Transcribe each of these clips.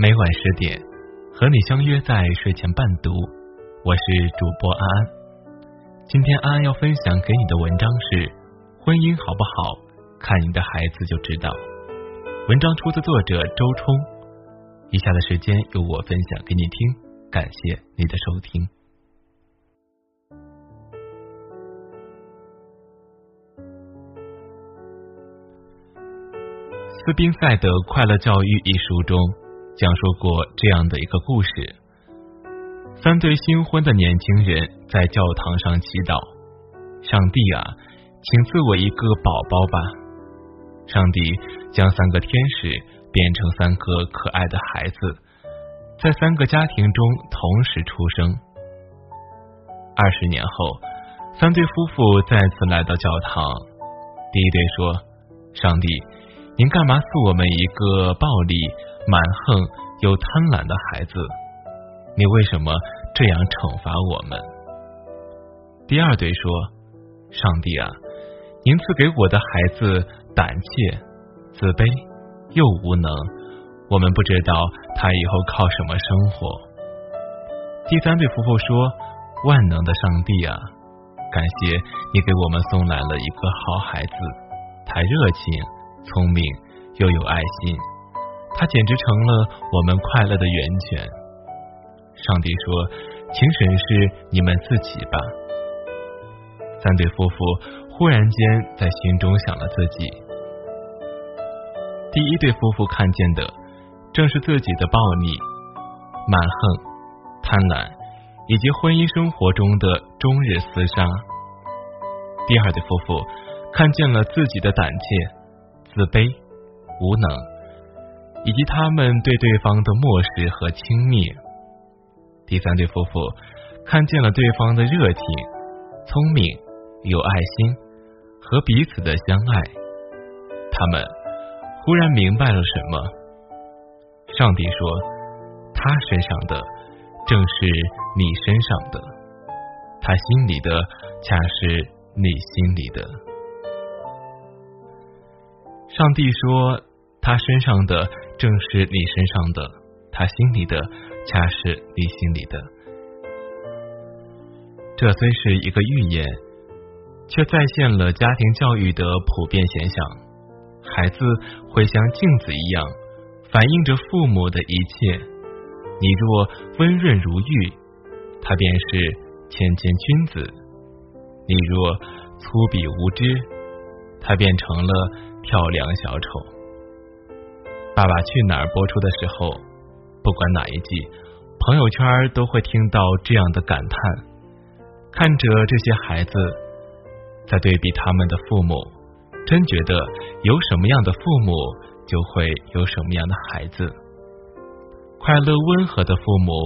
每晚十点，和你相约在睡前伴读。我是主播安安。今天安安要分享给你的文章是：婚姻好不好，看你的孩子就知道。文章出自作者周冲。以下的时间由我分享给你听，感谢你的收听。斯宾塞的《快乐教育》一书中讲述过这样的一个故事：三对新婚的年轻人在教堂上祈祷，上帝啊，请赐我一个宝宝吧！上帝将三个天使变成三个可爱的孩子，在三个家庭中同时出生。二十年后，三对夫妇再次来到教堂，第一对说：“上帝。”您干嘛赐我们一个暴力、蛮横又贪婪的孩子？你为什么这样惩罚我们？第二对说：“上帝啊，您赐给我的孩子胆怯、自卑又无能，我们不知道他以后靠什么生活。”第三对夫妇说：“万能的上帝啊，感谢你给我们送来了一个好孩子，他热情。”聪明又有爱心，他简直成了我们快乐的源泉。上帝说：“请审视你们自己吧。”三对夫妇忽然间在心中想了自己。第一对夫妇看见的正是自己的暴力、蛮横、贪婪，以及婚姻生活中的终日厮杀。第二对夫妇看见了自己的胆怯。自卑、无能，以及他们对对方的漠视和轻蔑。第三对夫妇看见了对方的热情、聪明、有爱心和彼此的相爱，他们忽然明白了什么。上帝说：“他身上的正是你身上的，他心里的恰是你心里的。”上帝说：“他身上的正是你身上的，他心里的恰是你心里的。”这虽是一个预言，却再现了家庭教育的普遍现象。孩子会像镜子一样，反映着父母的一切。你若温润如玉，他便是谦谦君子；你若粗鄙无知，他变成了。漂亮小丑，《爸爸去哪儿》播出的时候，不管哪一季，朋友圈都会听到这样的感叹。看着这些孩子，在对比他们的父母，真觉得有什么样的父母，就会有什么样的孩子。快乐温和的父母，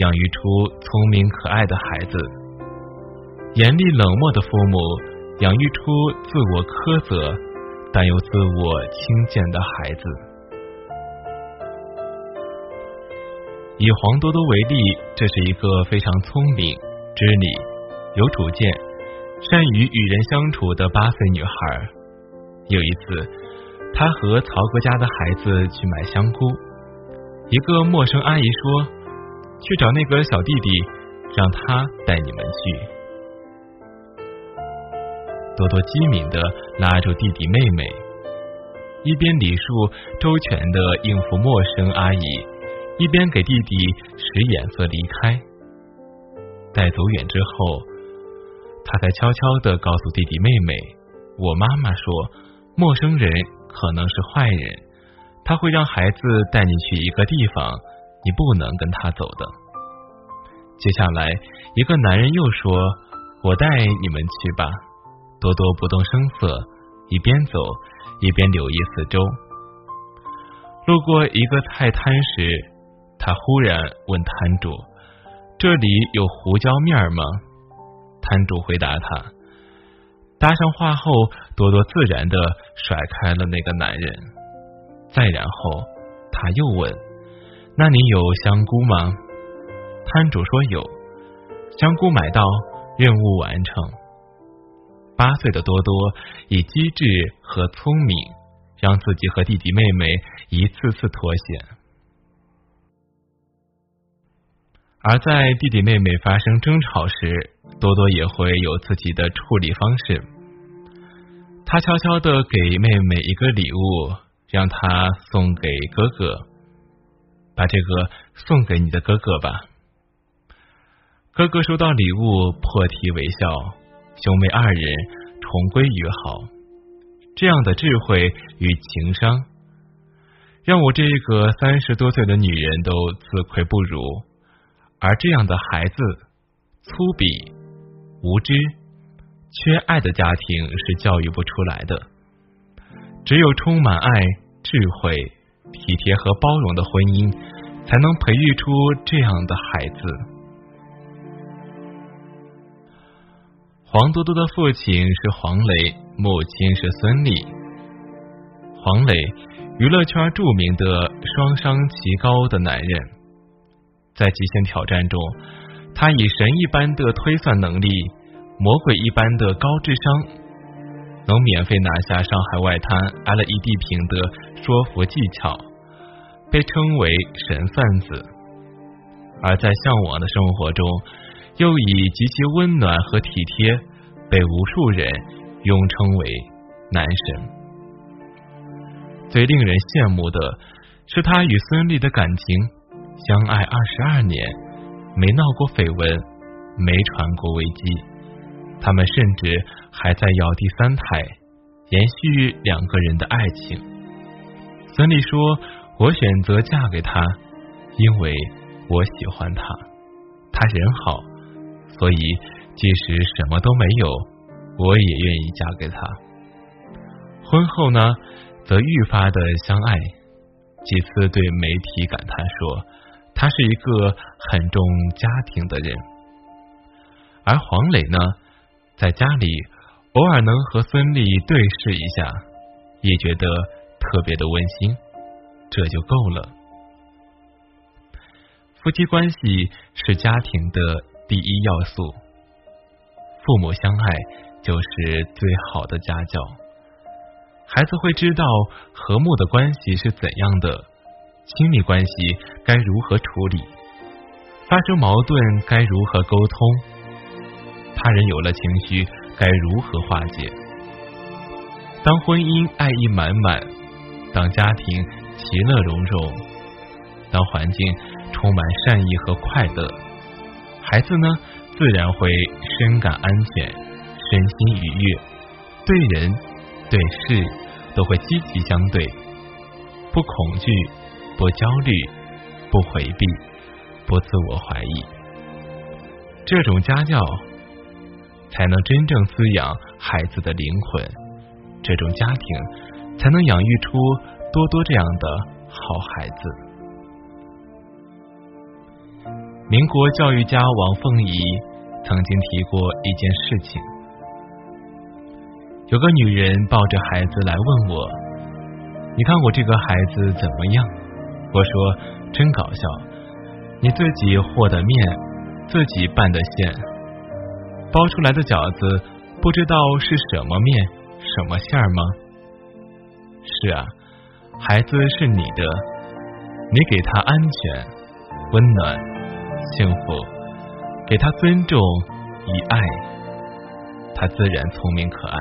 养育出聪明可爱的孩子；严厉冷漠的父母，养育出自我苛责。但又自我轻贱的孩子。以黄多多为例，这是一个非常聪明、知理、有主见、善于与人相处的八岁女孩。有一次，她和曹哥家的孩子去买香菇，一个陌生阿姨说：“去找那个小弟弟，让他带你们去。”多多机敏的拉住弟弟妹妹，一边礼数周全的应付陌生阿姨，一边给弟弟使眼色离开。待走远之后，他才悄悄的告诉弟弟妹妹：“我妈妈说，陌生人可能是坏人，他会让孩子带你去一个地方，你不能跟他走的。”接下来，一个男人又说：“我带你们去吧。”多多不动声色，一边走一边留意四周。路过一个菜摊时，他忽然问摊主：“这里有胡椒面吗？”摊主回答他。搭上话后，多多自然的甩开了那个男人。再然后，他又问：“那你有香菇吗？”摊主说有。香菇买到，任务完成。八岁的多多以机智和聪明，让自己和弟弟妹妹一次次脱险。而在弟弟妹妹发生争吵时，多多也会有自己的处理方式。他悄悄的给妹妹一个礼物，让她送给哥哥，把这个送给你的哥哥吧。哥哥收到礼物，破涕为笑，兄妹二人重归于好。这样的智慧与情商，让我这个三十多岁的女人都自愧不如。而这样的孩子，粗鄙、无知、缺爱的家庭是教育不出来的。只有充满爱、智慧、体贴和包容的婚姻，才能培育出这样的孩子。黄多多的父亲是黄磊，母亲是孙俪。黄磊，娱乐圈著名的双商奇高的男人。在极限挑战中，他以神一般的推算能力、魔鬼一般的高智商，能免费拿下上海外滩 LED 屏的说服技巧，被称为神算子。而在向往的生活中，又以极其温暖和体贴，被无数人拥称为男神。最令人羡慕的是他与孙俪的感情。相爱二十二年，没闹过绯闻，没传过危机，他们甚至还在要第三胎，延续两个人的爱情。孙俪说：“我选择嫁给他，因为我喜欢他，他人好，所以即使什么都没有，我也愿意嫁给他。”婚后呢，则愈发的相爱，几次对媒体感叹说。他是一个很重家庭的人，而黄磊呢，在家里偶尔能和孙俪对视一下，也觉得特别的温馨，这就够了。夫妻关系是家庭的第一要素，父母相爱就是最好的家教，孩子会知道和睦的关系是怎样的。亲密关系该如何处理？发生矛盾该如何沟通？他人有了情绪该如何化解？当婚姻爱意满满，当家庭其乐融融，当环境充满善意和快乐，孩子呢，自然会深感安全，身心愉悦，对人对事都会积极相对，不恐惧。不焦虑，不回避，不自我怀疑，这种家教才能真正滋养孩子的灵魂，这种家庭才能养育出多多这样的好孩子。民国教育家王凤仪曾经提过一件事情：有个女人抱着孩子来问我，你看我这个孩子怎么样？我说真搞笑，你自己和的面，自己拌的馅，包出来的饺子不知道是什么面什么馅吗？是啊，孩子是你的，你给他安全、温暖、幸福，给他尊重与爱，他自然聪明可爱。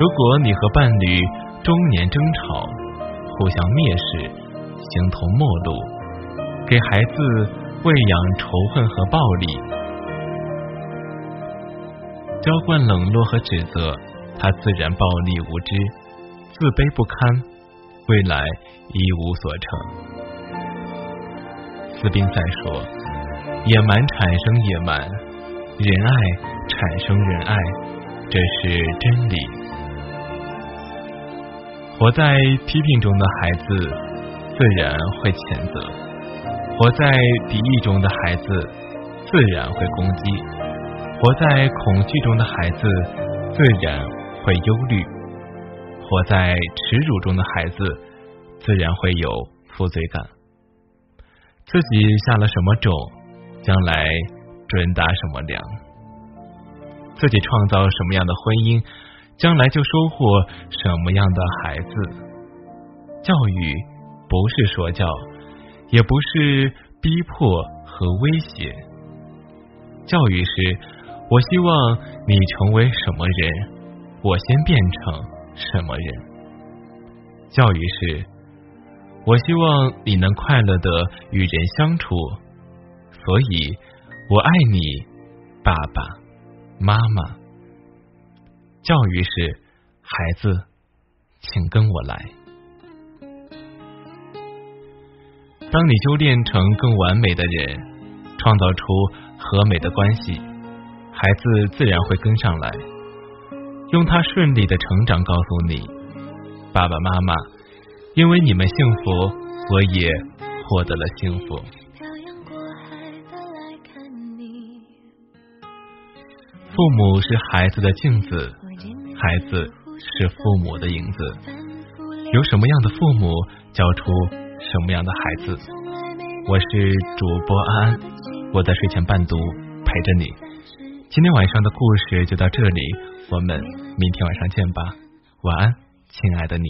如果你和伴侣中年争吵，互相蔑视。形同陌路，给孩子喂养仇恨和暴力，浇灌冷落和指责，他自然暴力无知，自卑不堪，未来一无所成。斯宾塞说：“野蛮产生野蛮，仁爱产生仁爱，这是真理。”活在批评中的孩子。自然会谴责，活在敌意中的孩子自然会攻击；活在恐惧中的孩子自然会忧虑；活在耻辱中的孩子自然会有负罪感。自己下了什么种，将来准打什么粮；自己创造什么样的婚姻，将来就收获什么样的孩子。教育。不是说教，也不是逼迫和威胁。教育是，我希望你成为什么人，我先变成什么人。教育是，我希望你能快乐的与人相处，所以我爱你，爸爸妈妈。教育是，孩子，请跟我来。当你修炼成更完美的人，创造出和美的关系，孩子自然会跟上来，用他顺利的成长告诉你，爸爸妈妈，因为你们幸福，我也获得了幸福。父母是孩子的镜子，孩子是父母的影子，有什么样的父母，教出。什么样的孩子？我是主播安安，我在睡前伴读陪着你。今天晚上的故事就到这里，我们明天晚上见吧，晚安，亲爱的你。